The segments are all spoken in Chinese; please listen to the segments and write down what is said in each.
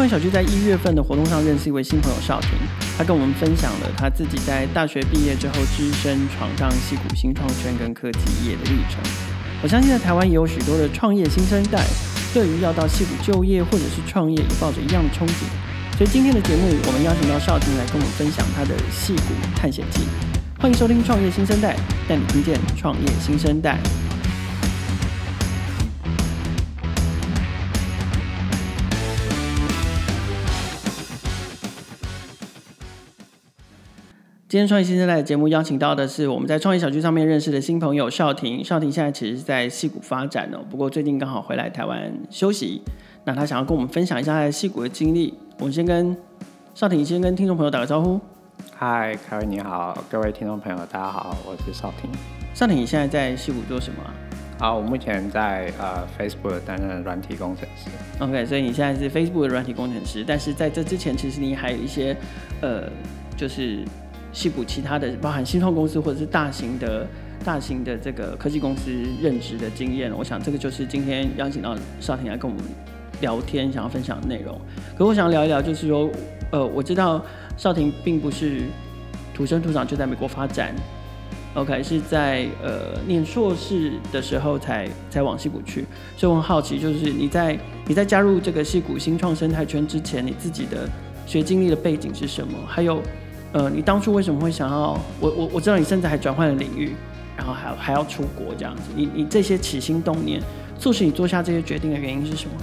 创业小聚在一月份的活动上认识一位新朋友少婷，他跟我们分享了他自己在大学毕业之后，只身闯荡戏谷新创圈跟科技业的历程。我相信在台湾也有许多的创业新生代，对于要到戏谷就业或者是创业，也抱着一样的憧憬。所以今天的节目，我们邀请到少婷来跟我们分享他的戏谷探险记。欢迎收听《创业新生代》，带你听见创业新生代。今天创业新生代的节目邀请到的是我们在创业小聚上面认识的新朋友邵婷。邵婷现在其实是在戏谷发展哦，不过最近刚好回来台湾休息。那他想要跟我们分享一下他在戏谷的经历。我们先跟邵婷先跟听众朋友打个招呼。嗨，凯文你好，各位听众朋友大家好，我是邵婷。邵婷，你现在在戏谷做什么？啊，我目前在呃 Facebook 担任软体工程师。OK，所以你现在是 Facebook 的软体工程师，但是在这之前，其实你还有一些呃，就是。矽谷其他的，包含新创公司或者是大型的、大型的这个科技公司任职的经验，我想这个就是今天邀请到少廷来跟我们聊天，想要分享的内容。可我想聊一聊，就是说，呃，我知道少廷并不是土生土长就在美国发展，OK，是在呃念硕士的时候才才往西谷去，所以我很好奇，就是你在你在加入这个矽谷新创生态圈之前，你自己的学经历的背景是什么？还有。呃，你当初为什么会想要我我我知道你甚至还转换了领域，然后还还要出国这样子，你你这些起心动念，促使你做下这些决定的原因是什么？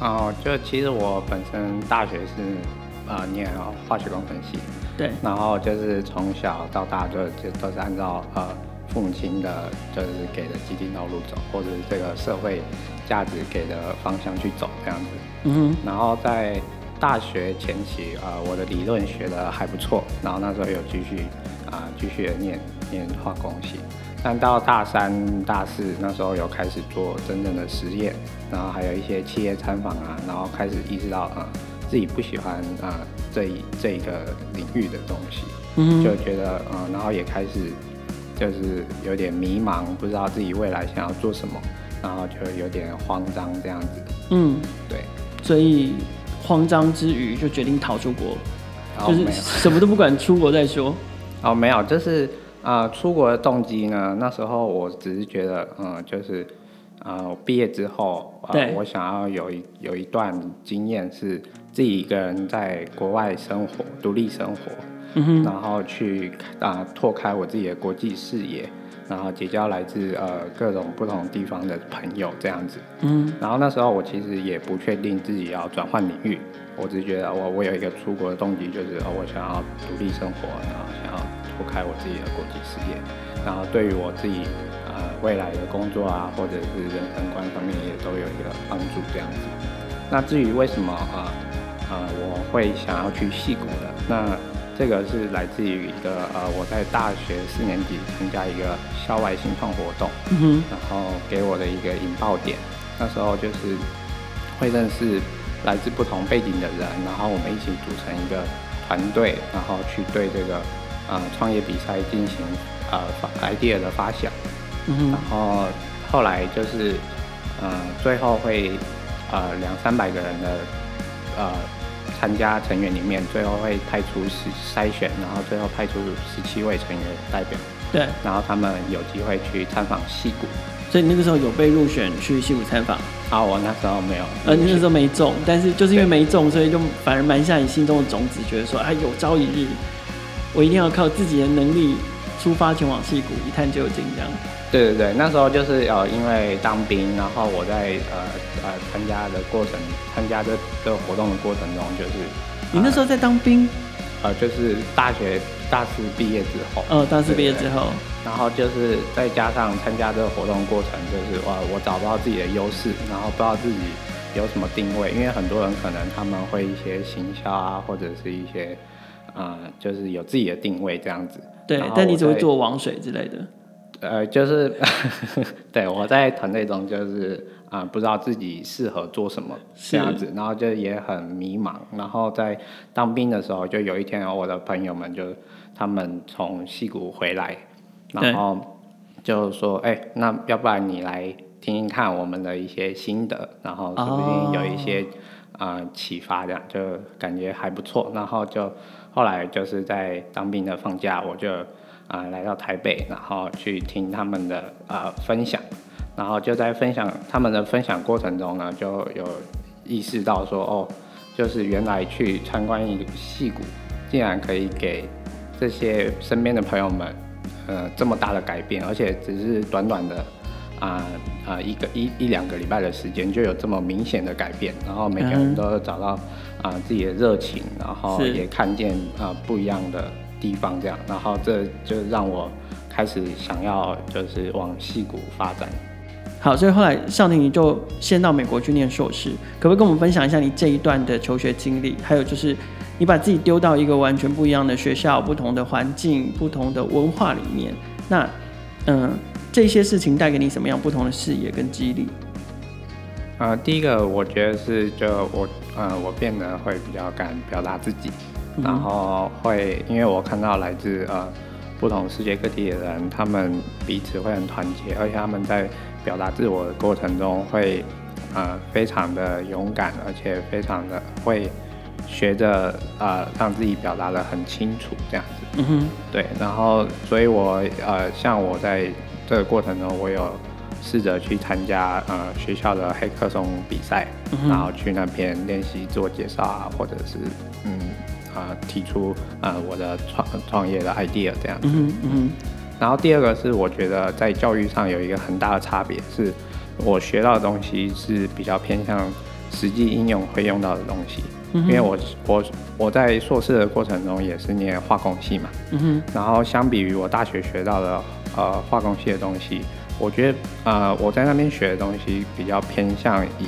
哦，就其实我本身大学是呃念化学工程系，对，然后就是从小到大就就都是按照呃父母亲的就是给的既定道路走，或者是这个社会价值给的方向去走这样子，嗯哼，然后在。大学前期，呃，我的理论学的还不错，然后那时候有继续，啊、呃，继续念念化工系。但到大三、大四那时候有开始做真正的实验，然后还有一些企业参访啊，然后开始意识到，啊、呃，自己不喜欢啊、呃、这一这一个领域的东西，嗯，就觉得，呃，然后也开始就是有点迷茫，不知道自己未来想要做什么，然后就有点慌张这样子。嗯，对，所以。慌张之余，就决定逃出国，就是什么都不管，出国再说。哦，没有，就是啊、呃，出国的动机呢？那时候我只是觉得，嗯，就是啊，我、呃、毕业之后，呃、对，我想要有一有一段经验，是自己一个人在国外生活，独立生活，然后去啊、呃，拓开我自己的国际视野。然后结交来自呃各种不同地方的朋友这样子，嗯，然后那时候我其实也不确定自己要转换领域，我只是觉得我我有一个出国的动机，就是哦我想要独立生活，然后想要脱开我自己的国际事业，然后对于我自己呃未来的工作啊或者是人生观方面也都有一个帮助这样子。那至于为什么啊呃，呃我会想要去戏谷的那。这个是来自于一个呃，我在大学四年级参加一个校外新创活动，嗯，然后给我的一个引爆点。那时候就是会认识来自不同背景的人，然后我们一起组成一个团队，然后去对这个呃创业比赛进行呃 idea 的发想，嗯，然后后来就是呃最后会呃两三百个人的呃。参加成员里面，最后会派出十筛选，然后最后派出十七位成员代表。对，然后他们有机会去参访戏谷。所以你那个时候有被入选去戏谷参访？啊，我那时候没有。呃，你那时候没中，但是就是因为没中，所以就反而埋下你心中的种子，觉得说，哎，有朝一日我一定要靠自己的能力出发前往戏谷一探究竟，这样。对对对，那时候就是呃，因为当兵，然后我在呃呃参加的过程，参加这这个活动的过程中，就是你那时候在当兵，呃，就是大学大四毕业之后，哦，大四毕业之后，然后就是再加上参加这个活动过程，就是哇，我找不到自己的优势，然后不知道自己有什么定位，因为很多人可能他们会一些行销啊，或者是一些呃，就是有自己的定位这样子，对，但你只会做网水之类的。呃，就是 对我在团队中就是啊、呃，不知道自己适合做什么这样子，然后就也很迷茫。然后在当兵的时候，就有一天我的朋友们就他们从西谷回来，然后就说：“哎、欸，那要不然你来听听看我们的一些心得，然后说不定有一些啊、呃启发，这样就感觉还不错。然后就后来就是在当兵的放假，我就啊、呃、来到台北，然后去听他们的呃分享，然后就在分享他们的分享过程中呢，就有意识到说哦，就是原来去参观一个矽谷，竟然可以给这些身边的朋友们呃这么大的改变，而且只是短短的。啊啊、呃呃，一个一一两个礼拜的时间就有这么明显的改变，然后每个人都找到啊、嗯呃、自己的热情，然后也看见啊、呃、不一样的地方，这样，然后这就让我开始想要就是往戏谷发展。好，所以后来邵婷你就先到美国去念硕士，可不可以跟我们分享一下你这一段的求学经历？还有就是你把自己丢到一个完全不一样的学校、不同的环境、不同的文化里面，那嗯。这些事情带给你什么样不同的视野跟激励？呃，第一个我觉得是就我呃我变得会比较敢表达自己，嗯、然后会因为我看到来自呃不同世界各地的人，他们彼此会很团结，而且他们在表达自我的过程中会呃非常的勇敢，而且非常的会学着呃让自己表达的很清楚这样子。嗯哼，对，然后所以我呃像我在。这个过程中，我有试着去参加呃学校的黑客松比赛，嗯、然后去那边练习自我介绍啊，或者是嗯啊、呃、提出呃我的创创业的 idea 这样子。嗯嗯。然后第二个是我觉得在教育上有一个很大的差别，是我学到的东西是比较偏向实际应用会用到的东西。因为我我我在硕士的过程中也是念化工系嘛。然后相比于我大学学到的。呃，化工系的东西，我觉得呃，我在那边学的东西比较偏向以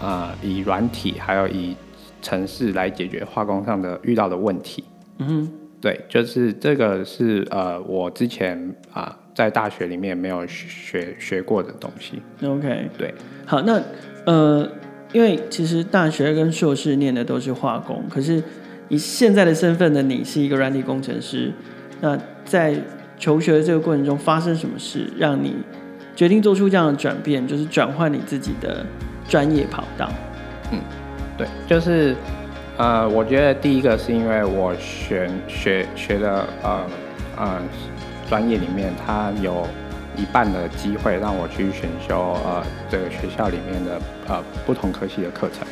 呃以软体还有以程式来解决化工上的遇到的问题。嗯哼，对，就是这个是呃我之前啊、呃、在大学里面没有学学过的东西。OK，对，好，那呃，因为其实大学跟硕士念的都是化工，可是以现在的身份的你是一个软体工程师，那在求学的这个过程中发生什么事，让你决定做出这样的转变，就是转换你自己的专业跑道？嗯，对，就是呃，我觉得第一个是因为我选学学的呃呃专业里面，它有一半的机会让我去选修呃这个学校里面的呃不同科系的课程。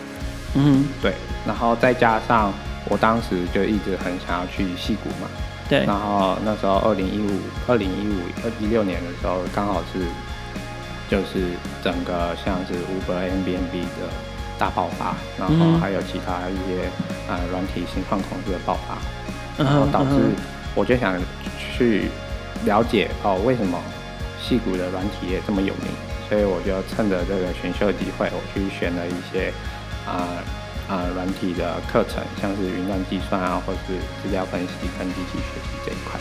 嗯，对，然后再加上我当时就一直很想要去戏谷嘛。对，然后那时候二零一五、二零一五、二一六年的时候，刚好是就是整个像是 Uber、Airbnb 的大爆发，然后还有其他一些呃软体新创公司的爆发，然后导致我就想去了解哦，为什么戏谷的软体业这么有名，所以我就趁着这个选秀机会，我去选了一些啊。呃啊，软体的课程，像是云端计算啊，或是资料分析跟机器学习这一块。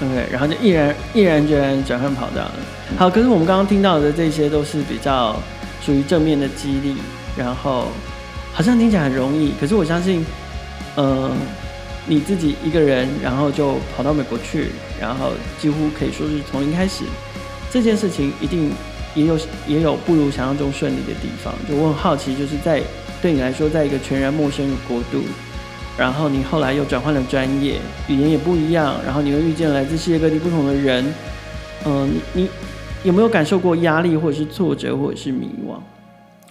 OK，然后就毅然毅然决然转换跑道了。好，可是我们刚刚听到的这些都是比较属于正面的激励，然后好像听起来很容易。可是我相信，呃，你自己一个人，然后就跑到美国去，然后几乎可以说是从零开始，这件事情一定也有也有不如想象中顺利的地方。就我很好奇，就是在。对你来说，在一个全然陌生的国度，然后你后来又转换了专业，语言也不一样，然后你又遇见来自世界各地不同的人，嗯、你你有没有感受过压力，或者是挫折，或者是迷惘？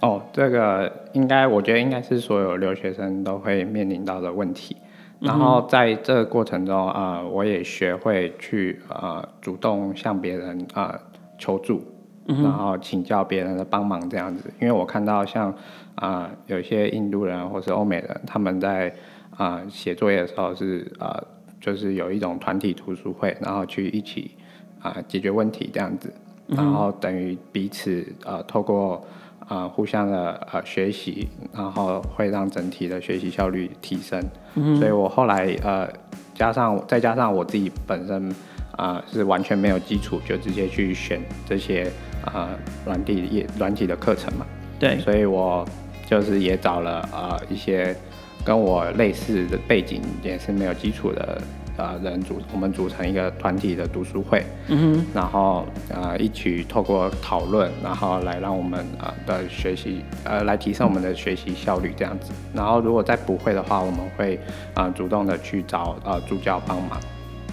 哦，这个应该，我觉得应该是所有留学生都会面临到的问题。然后在这个过程中，啊、呃，我也学会去呃主动向别人啊、呃、求助。然后请教别人的帮忙这样子，因为我看到像啊、呃、有些印度人或是欧美人，他们在啊、呃、写作业的时候是啊就是有一种团体读书会，然后去一起啊、呃、解决问题这样子，然后等于彼此呃透过呃互相的呃学习，然后会让整体的学习效率提升。嗯、所以我后来呃加上再加上我自己本身啊、呃、是完全没有基础，就直接去选这些。呃，软体也软体的课程嘛，对，所以我就是也找了呃一些跟我类似的背景，也是没有基础的呃人组，我们组成一个团体的读书会，嗯哼，然后呃一起透过讨论，然后来让我们呃的学习呃来提升我们的学习效率这样子。然后如果再不会的话，我们会啊、呃、主动的去找呃助教帮忙。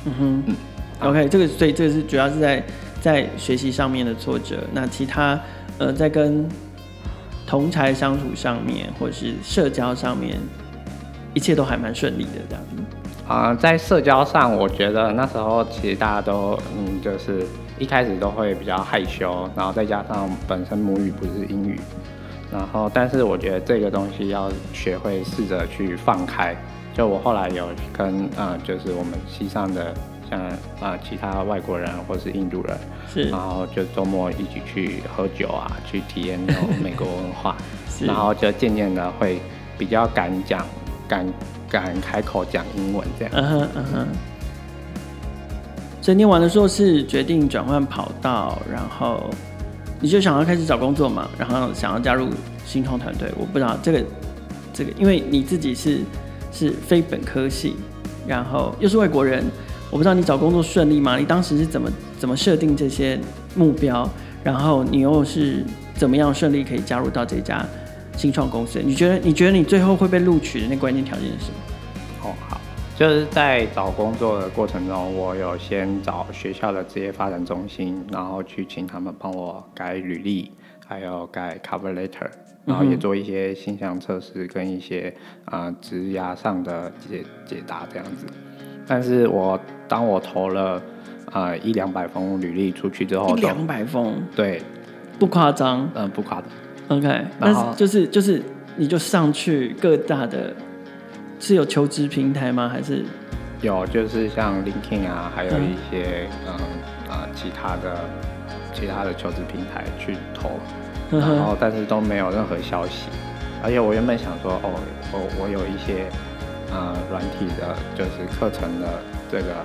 嗯哼，嗯，OK，这个所以这个是主要是在在学习上面的挫折。那其他呃在跟同才相处上面，或者是社交上面。一切都还蛮顺利的，这样子。啊、呃，在社交上，我觉得那时候其实大家都，嗯，就是一开始都会比较害羞，然后再加上本身母语不是英语，然后，但是我觉得这个东西要学会试着去放开。就我后来有跟，呃，就是我们西上的像啊、呃、其他外国人或是印度人，是，然后就周末一起去喝酒啊，去体验那种美国文化，是然后就渐渐的会比较敢讲。敢敢开口讲英文这样，嗯哼嗯哼。所以念完的时候是决定转换跑道，然后你就想要开始找工作嘛，然后想要加入新创团队。我不知道这个这个，因为你自己是是非本科系，然后又是外国人，我不知道你找工作顺利吗？你当时是怎么怎么设定这些目标？然后你又是怎么样顺利可以加入到这家？新创公司，你觉得你觉得你最后会被录取的那关键条件是什么？哦，好，就是在找工作的过程中，我有先找学校的职业发展中心，然后去请他们帮我改履历，还有改 cover letter，然后也做一些形象测试跟一些啊职涯上的解解答这样子。但是我当我投了啊、呃、一两百封履历出去之后，一两百封，对，不夸张，嗯，不夸张。OK，那是就是就是，你就上去各大的，是有求职平台吗？还是有，就是像 LinkedIn 啊，还有一些嗯啊、其他的其他的求职平台去投，然后但是都没有任何消息。而且我原本想说，哦，我我有一些呃软体的，就是课程的这个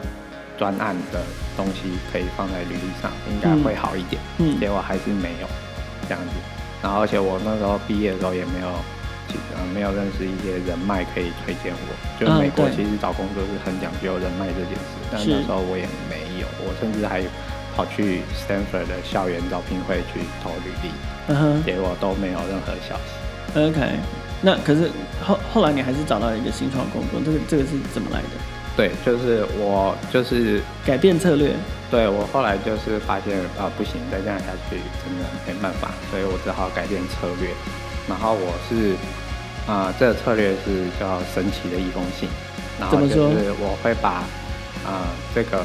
专案的东西可以放在履历上，应该会好一点。嗯，结果还是没有这样子。然后，而且我那时候毕业的时候也没有，呃，没有认识一些人脉可以推荐我。就美国其实找工作是很讲究人脉这件事，嗯、但那时候我也没有，我甚至还跑去 Stanford 的校园招聘会去投履历，嗯哼，结果都没有任何消息。OK，那可是后后来你还是找到一个新创工作，这个这个是怎么来的？对，就是我就是改变策略。对，我后来就是发现啊，不行，再这样下去真的没办法，所以我只好改变策略。然后我是啊，这个策略是叫神奇的一封信。然后就是我会把啊这个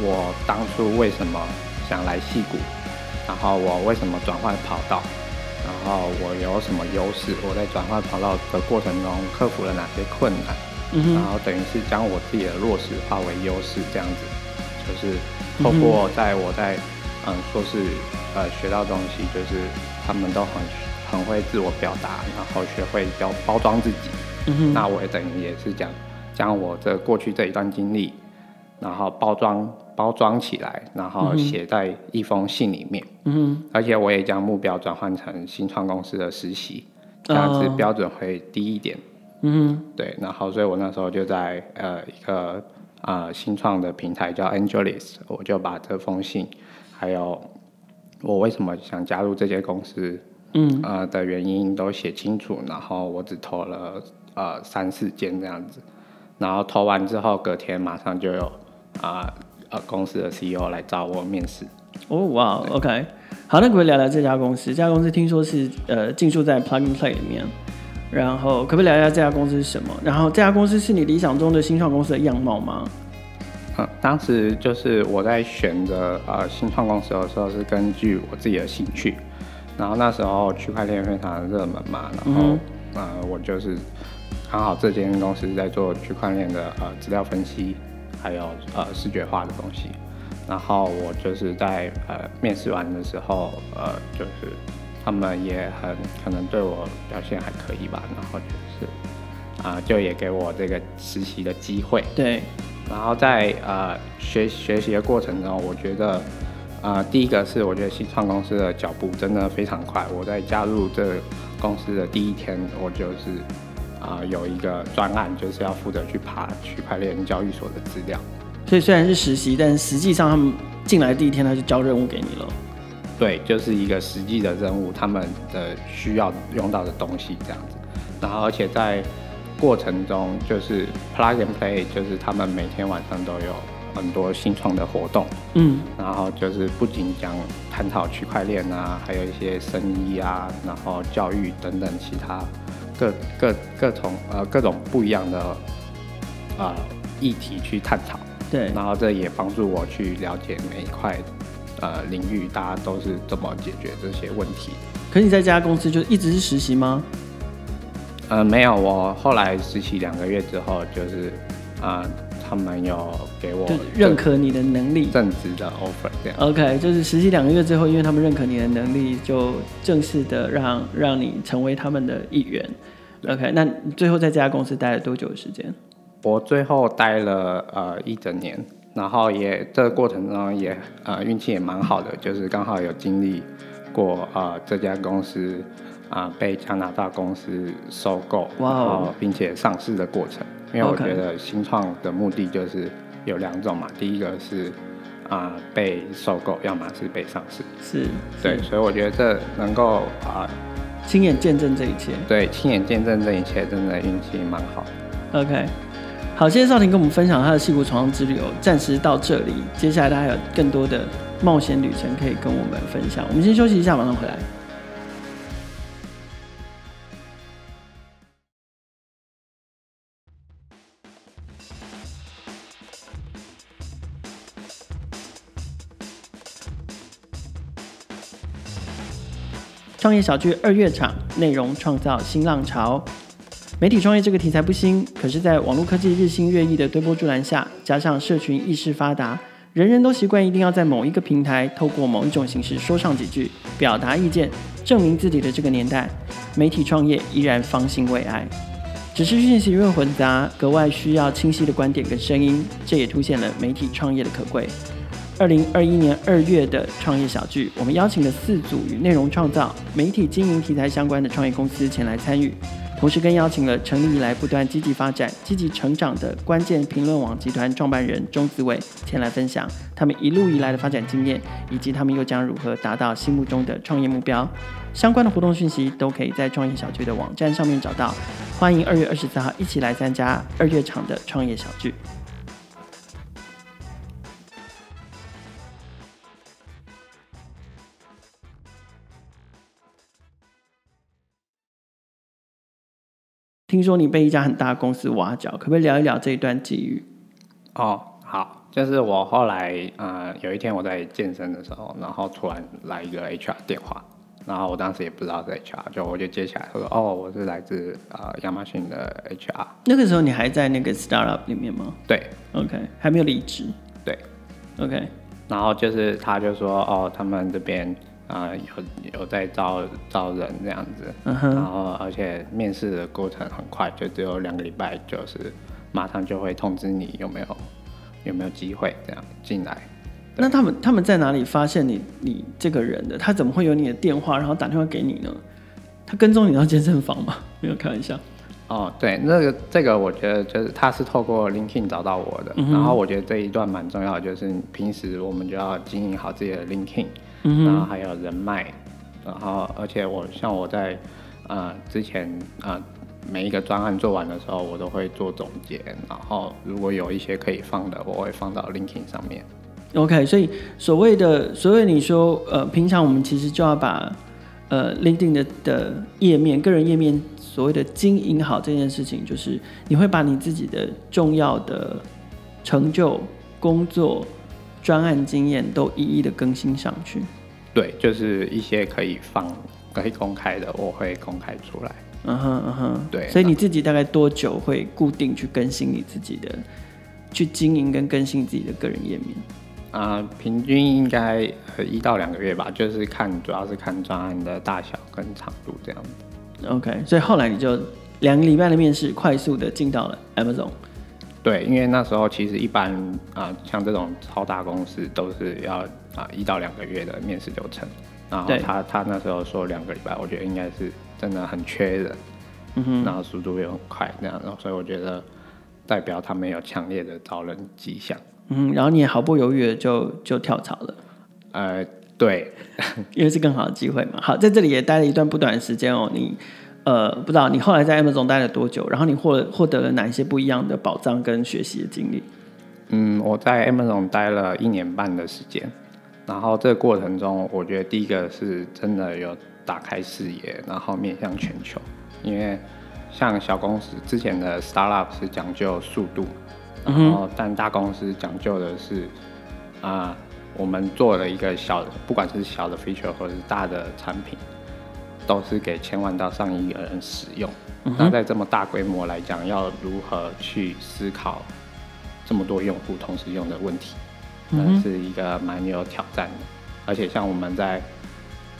我当初为什么想来戏谷，然后我为什么转换跑道，然后我有什么优势，我在转换跑道的过程中克服了哪些困难，嗯、然后等于是将我自己的弱势化为优势，这样子就是。透过在我在嗯硕士呃学到东西，就是他们都很很会自我表达，然后学会包包装自己。嗯哼。那我也等于也是讲将我这过去这一段经历，然后包装包装起来，然后写在一封信里面。而且我也将目标转换成新创公司的实习，这样子标准会低一点。嗯哼。对，然后所以我那时候就在呃一个。啊、呃，新创的平台叫 Angelis，我就把这封信，还有我为什么想加入这些公司，嗯，呃的原因都写清楚，然后我只投了呃三四间这样子，然后投完之后隔天马上就有啊呃，呃公司的 CEO 来找我面试。哦哇对，OK，好，那可不可以聊聊这家公司？这家公司听说是呃进驻在 Plug and Play 里面。然后可不可以聊一下这家公司是什么？然后这家公司是你理想中的新创公司的样貌吗？嗯，当时就是我在选择呃新创公司的时候是根据我自己的兴趣，然后那时候区块链非常热门嘛，然后、嗯、呃我就是刚好这间公司在做区块链的呃资料分析，还有呃视觉化的东西，然后我就是在呃面试完的时候呃就是。他们也很可能对我表现还可以吧，然后就是啊、呃，就也给我这个实习的机会。对，然后在呃学学习的过程中，我觉得啊、呃，第一个是我觉得新创公司的脚步真的非常快。我在加入这个公司的第一天，我就是啊、呃、有一个专案，就是要负责去爬区块链交易所的资料。所以虽然是实习，但实际上他们进来第一天他就交任务给你了。对，就是一个实际的任务，他们的需要用到的东西这样子。然后而且在过程中，就是 plug and play，就是他们每天晚上都有很多新创的活动。嗯。然后就是不仅讲探讨区块链啊，还有一些生意啊，然后教育等等其他各各各种呃各种不一样的啊、呃、议题去探讨。对，然后这也帮助我去了解每一块呃领域，大家都是怎么解决这些问题。可你在这家公司就一直是实习吗？呃，没有，我后来实习两个月之后，就是啊、呃，他们有给我认可你的能力，正职的 offer 这样。OK，就是实习两个月之后，因为他们认可你的能力，就正式的让让你成为他们的一员。OK，那最后在这家公司待了多久的时间？我最后待了呃一整年，然后也这个过程中也呃运气也蛮好的，就是刚好有经历过呃这家公司啊、呃、被加拿大公司收购后并且上市的过程。因为我觉得新创的目的就是有两种嘛，第一个是啊、呃、被收购，要么是被上市。是，对，所以我觉得这能够啊亲眼见证这一切。对，亲眼见证这一切，真的运气蛮好。OK。好，谢谢少婷跟我们分享他的戏骨闯荡之旅，暂时到这里，接下来他还有更多的冒险旅程可以跟我们分享。我们先休息一下，马上回来。创业小聚二月场，内容创造新浪潮。媒体创业这个题材不新，可是，在网络科技日新月异的推波助澜下，加上社群意识发达，人人都习惯一定要在某一个平台，透过某一种形式说上几句，表达意见，证明自己的这个年代，媒体创业依然方兴未艾。只是讯息越混杂，格外需要清晰的观点跟声音，这也凸显了媒体创业的可贵。二零二一年二月的创业小聚，我们邀请了四组与内容创造、媒体经营题材相关的创业公司前来参与。同时，更邀请了成立以来不断积极发展、积极成长的关键评论网集团创办人钟子伟前来分享他们一路以来的发展经验，以及他们又将如何达到心目中的创业目标。相关的活动讯息都可以在创业小聚的网站上面找到。欢迎二月二十四号一起来参加二月场的创业小聚。听说你被一家很大的公司挖角，可不可以聊一聊这一段际遇？哦，好，就是我后来呃有一天我在健身的时候，然后突然来一个 HR 电话，然后我当时也不知道是 HR，就我就接起来说哦，我是来自呃亚马逊的 HR。那个时候你还在那个 startup 里面吗？对，OK，还没有离职。对，OK，然后就是他就说哦，他们这边。啊、呃，有有在招招人这样子，uh. 然后而且面试的过程很快，就只有两个礼拜，就是马上就会通知你有没有有没有机会这样进来。那他们他们在哪里发现你你这个人的？他怎么会有你的电话，然后打电话给你呢？他跟踪你到健身房吗？没有开玩笑。哦，对，那个这个我觉得就是他是透过 LinkedIn 找到我的，uh. 然后我觉得这一段蛮重要的，就是平时我们就要经营好自己的 LinkedIn。嗯、然后还有人脉，然后而且我像我在呃之前呃每一个专案做完的时候，我都会做总结，然后如果有一些可以放的，我会放到 LinkedIn 上面。OK，所以所谓的所谓你说呃平常我们其实就要把呃 LinkedIn 的的页面个人页面所谓的经营好这件事情，就是你会把你自己的重要的成就工作。专案经验都一一的更新上去，对，就是一些可以放、可以公开的，我会公开出来。嗯哼嗯哼，对。所以你自己大概多久会固定去更新你自己的，去经营跟更新自己的个人页面？啊、呃，平均应该一到两个月吧，就是看主要是看专案的大小跟长度这样子。OK，所以后来你就两个礼拜的面试，快速的进到了 Amazon。对，因为那时候其实一般啊、呃，像这种超大公司都是要啊一到两个月的面试流程。然后他他那时候说两个礼拜，我觉得应该是真的很缺人。嗯哼，然后速度又很快，那样，然后所以我觉得代表他们有强烈的招人迹象。嗯，然后你也毫不犹豫的就就跳槽了。呃，对，因为是更好的机会嘛。好，在这里也待了一段不短的时间哦。你呃，不知道你后来在 Amazon 待了多久？然后你获获得了哪一些不一样的宝藏跟学习的经历？嗯，我在 Amazon 待了一年半的时间。然后这个过程中，我觉得第一个是真的有打开视野，然后面向全球。因为像小公司之前的 startup 是讲究速度，然后但大公司讲究的是啊、呃，我们做了一个小的，不管是小的 feature 或者是大的产品，都是给千万到上亿个人使用。那在这么大规模来讲，要如何去思考这么多用户同时用的问题？嗯，是一个蛮有挑战的，而且像我们在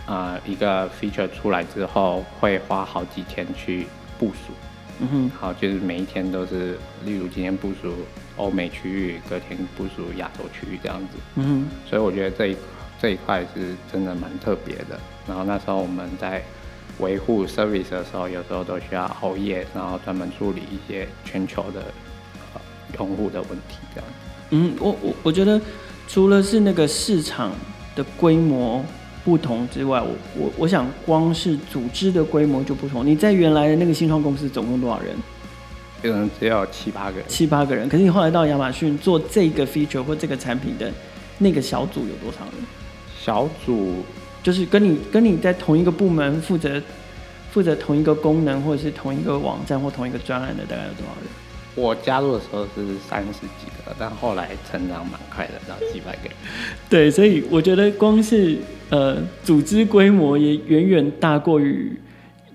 啊、呃、一个 feature 出来之后，会花好几天去部署，嗯哼，好，就是每一天都是，例如今天部署欧美区域，隔天部署亚洲区域这样子，嗯哼，所以我觉得这一这一块是真的蛮特别的。然后那时候我们在维护 service 的时候，有时候都需要熬夜，然后专门处理一些全球的、呃、用户的问题这样。嗯，我我我觉得除了是那个市场的规模不同之外，我我我想光是组织的规模就不同。你在原来的那个新创公司总共多少人？可能只有七八个人。七八个人。可是你后来到亚马逊做这个 feature 或这个产品的那个小组有多少人？小组就是跟你跟你在同一个部门负责负责同一个功能或者是同一个网站或同一个专案的大概有多少人？我加入的时候是三十几个，但后来成长蛮快的，到几百个。对，所以我觉得光是呃组织规模也远远大过于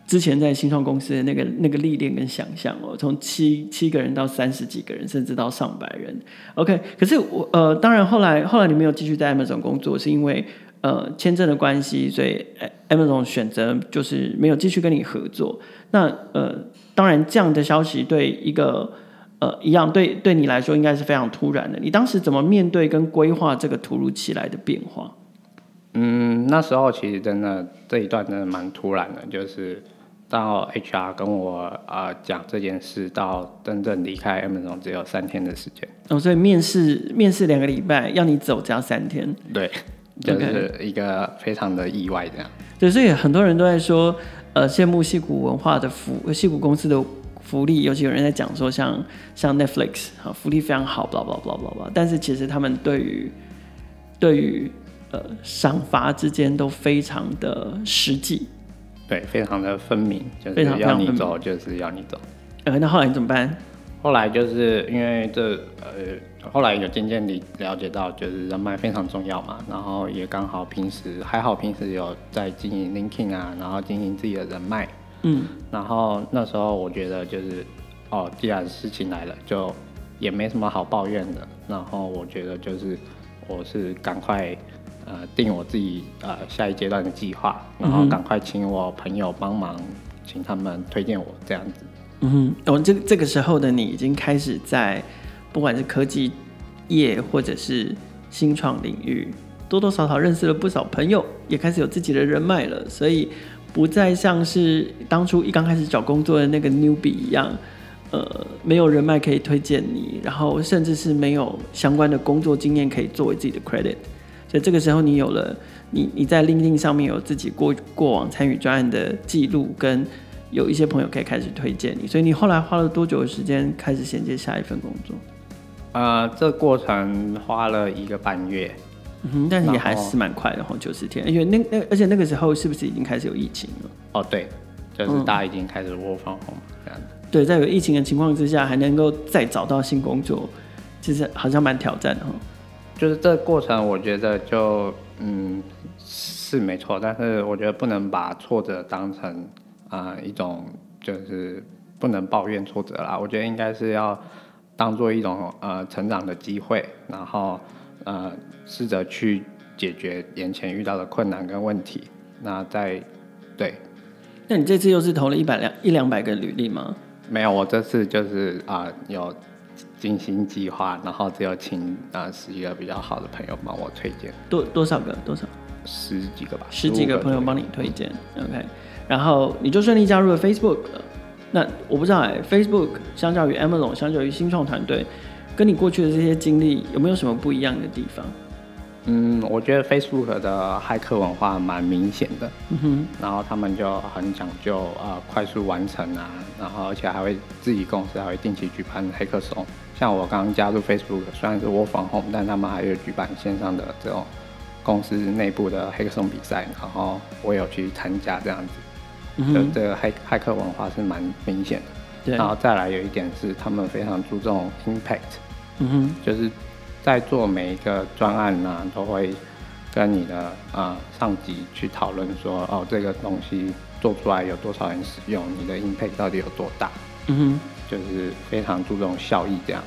之前在新创公司的那个那个历练跟想象哦。从七七个人到三十几个人，甚至到上百人。OK，可是我呃当然后来后来你没有继续在 Amazon 工作，是因为呃签证的关系，所以 Amazon 选择就是没有继续跟你合作。那呃当然这样的消息对一个呃，一样对对你来说应该是非常突然的。你当时怎么面对跟规划这个突如其来的变化？嗯，那时候其实真的这一段真的蛮突然的，就是到 HR 跟我啊讲、呃、这件事，到真正离开 Amazon 只有三天的时间。哦，所以面试面试两个礼拜，要你走只要三天。对，就是一个非常的意外这样。对，所以很多人都在说，呃，羡慕戏骨文化的福，戏骨公司的。福利，尤其有人在讲说像，像像 Netflix 啊，福利非常好，blah blah blah blah blah。但是其实他们对于对于呃赏罚之间都非常的实际，对，非常的分明，就是要你走就是要你走。呃，那后来你怎么办？后来就是因为这呃，后来有渐渐地了解到，就是人脉非常重要嘛，然后也刚好平时还好平时有在经营 LinkedIn 啊，然后经营自己的人脉。嗯，然后那时候我觉得就是，哦，既然事情来了，就也没什么好抱怨的。然后我觉得就是，我是赶快呃定我自己呃下一阶段的计划，然后赶快请我朋友帮忙，请他们推荐我这样子。嗯哼，我这这个时候的你已经开始在不管是科技业或者是新创领域，多多少少认识了不少朋友，也开始有自己的人脉了，所以。不再像是当初一刚开始找工作的那个 newbie 一样，呃，没有人脉可以推荐你，然后甚至是没有相关的工作经验可以作为自己的 credit。所以这个时候，你有了你你在 LinkedIn 上面有自己过过往参与专案的记录，跟有一些朋友可以开始推荐你。所以你后来花了多久的时间开始衔接下一份工作？呃，这过程花了一个半月。嗯，但是也还是蛮快的哈，九十天，而且那那而且那个时候是不是已经开始有疫情了？哦，对，就是大家已经开始 work from home 这样子。对，在有疫情的情况之下，还能够再找到新工作，其实好像蛮挑战的哈。就是这个过程，我觉得就嗯是没错，但是我觉得不能把挫折当成啊、呃、一种就是不能抱怨挫折啦。我觉得应该是要当做一种呃成长的机会，然后。呃，试着去解决眼前遇到的困难跟问题。那在对，那你这次又是投了一百两一两百个履历吗？没有，我这次就是啊、呃、有精心计划，然后只有请啊、呃、十几个比较好的朋友帮我推荐。多多少个？多少？十几个吧。十几个朋友帮你推荐。OK，然后你就顺利加入了 Facebook。那我不知道哎，Facebook 相较于 Amazon，相较于新创团队，跟你过去的这些经历有没有什么不一样的地方？嗯，我觉得 Facebook 的骇客文化蛮明显的，嗯哼，然后他们就很讲究啊、呃，快速完成啊，然后而且还会自己公司还会定期举办黑客松。像我刚刚加入 Facebook，虽然是 Work from home，但他们还有举办线上的这种公司内部的黑客松比赛，然后我有去参加这样子。嗯、就这个骇骇客文化是蛮明显的，然后再来有一点是，他们非常注重 impact，嗯哼，就是在做每一个专案呢、啊，都会跟你的啊、呃、上级去讨论说，哦，这个东西做出来有多少人使用，你的 impact 到底有多大，嗯哼，就是非常注重效益这样。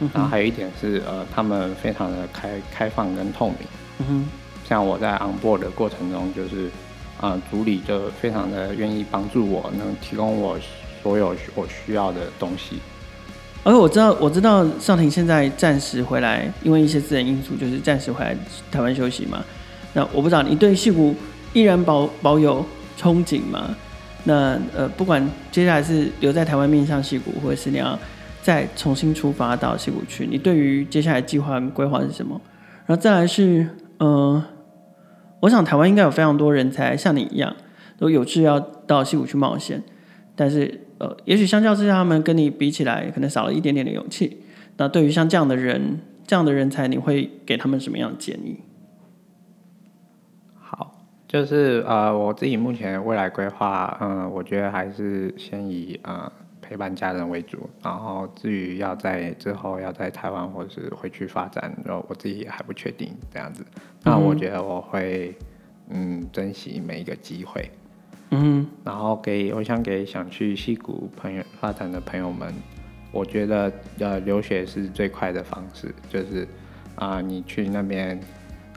嗯、然后还有一点是，呃，他们非常的开开放跟透明，嗯哼，像我在 on board 的过程中，就是。啊、呃，组里就非常的愿意帮助我，能提供我所有我需要的东西。而且我知道，我知道少廷现在暂时回来，因为一些私人因素，就是暂时回来台湾休息嘛。那我不知道你对戏谷依然保保有憧憬吗？那呃，不管接下来是留在台湾面向戏谷，或者是你要再重新出发到戏谷去，你对于接下来计划规划是什么？然后再来是呃。我想台湾应该有非常多人才像你一样，都有志要到戏谷去冒险，但是呃，也许相较之下，他们跟你比起来，可能少了一点点的勇气。那对于像这样的人，这样的人才，你会给他们什么样的建议？好，就是呃，我自己目前未来规划，嗯、呃，我觉得还是先以呃。陪伴家人为主，然后至于要在之后要在台湾或者是回去发展，然后我自己也还不确定这样子。那我觉得我会嗯珍惜每一个机会，嗯，然后给我想给想去西谷朋友发展的朋友们，我觉得呃留学是最快的方式，就是啊、呃、你去那边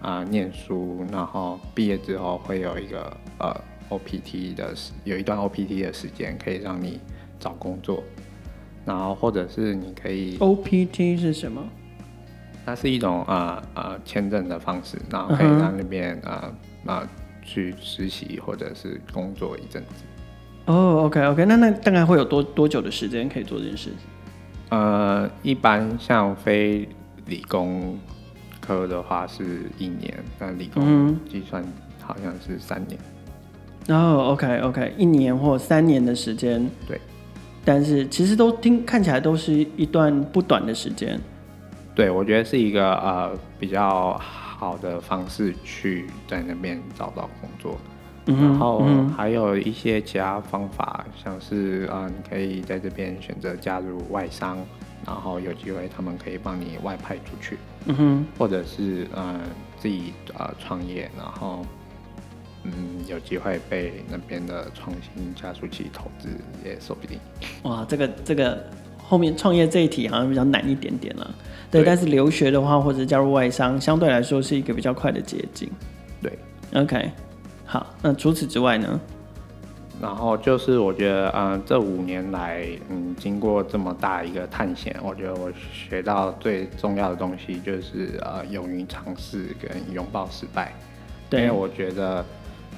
啊、呃、念书，然后毕业之后会有一个呃 OPT 的有一段 OPT 的时间可以让你。找工作，然后或者是你可以 OPT 是什么？它是一种呃呃签证的方式，然后可以让那边呃呃去实习或者是工作一阵子。哦、oh，OK OK，那那大概会有多多久的时间可以做这件事？呃，一般像非理工科的话是一年，但理工计算好像是三年。哦、oh，OK OK，一年或三年的时间，对。但是其实都听看起来都是一段不短的时间，对，我觉得是一个呃比较好的方式去在那边找到工作，嗯、然后还有一些其他方法，像是啊、呃，你可以在这边选择加入外商，然后有机会他们可以帮你外派出去，嗯哼，或者是呃自己呃创业，然后。嗯，有机会被那边的创新加速器投资也说不定。哇，这个这个后面创业这一题好像比较难一点点了。对，但是留学的话或者加入外商，相对来说是一个比较快的捷径。对，OK，好，那除此之外呢？然后就是我觉得，嗯、呃，这五年来，嗯，经过这么大一个探险，我觉得我学到最重要的东西就是，呃，勇于尝试跟拥抱失败。对，因为我觉得。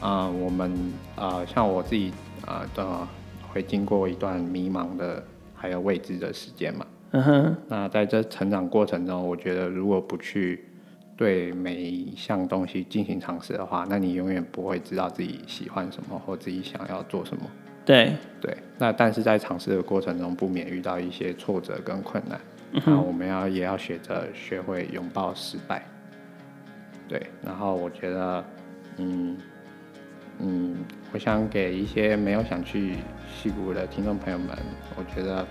啊、呃，我们啊、呃，像我自己呃、会经过一段迷茫的，还有未知的时间嘛。嗯哼。那在这成长过程中，我觉得如果不去对每一项东西进行尝试的话，那你永远不会知道自己喜欢什么或自己想要做什么。对对。那但是在尝试的过程中，不免遇到一些挫折跟困难。那我们要也要学着学会拥抱失败。对。然后我觉得，嗯。嗯，我想给一些没有想去戏谷的听众朋友们，我觉得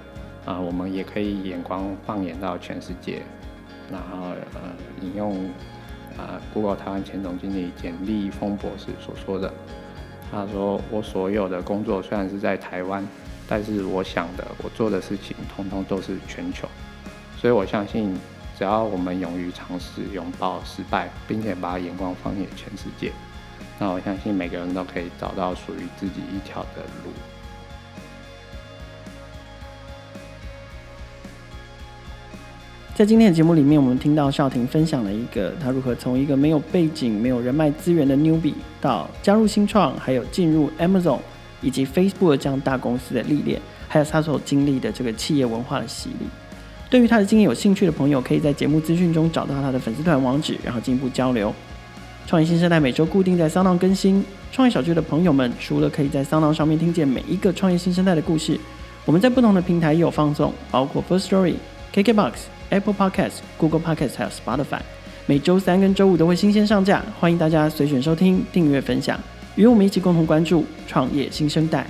啊、我们也可以眼光放眼到全世界，然后呃，引用啊、呃，Google 台湾前总经理简立峰博士所说的，他说：“我所有的工作虽然是在台湾，但是我想的，我做的事情，通通都是全球。所以我相信，只要我们勇于尝试，拥抱失败，并且把眼光放眼全世界。”那我相信每个人都可以找到属于自己一条的路。在今天的节目里面，我们听到少廷分享了一个他如何从一个没有背景、没有人脉资源的 newbie 到加入新创，还有进入 Amazon 以及 Facebook 这样大公司的历练。还有他所经历的这个企业文化的洗礼。对于他的经验有兴趣的朋友，可以在节目资讯中找到他的粉丝团网址，然后进一步交流。创业新生代每周固定在 Sound 更新。创业小聚的朋友们，除了可以在 Sound 上面听见每一个创业新生代的故事，我们在不同的平台也有放送，包括 First Story、KKBox、Apple Podcast、Google Podcast 还有 Spotify。每周三跟周五都会新鲜上架，欢迎大家随选收听、订阅、分享，与我们一起共同关注创业新生代。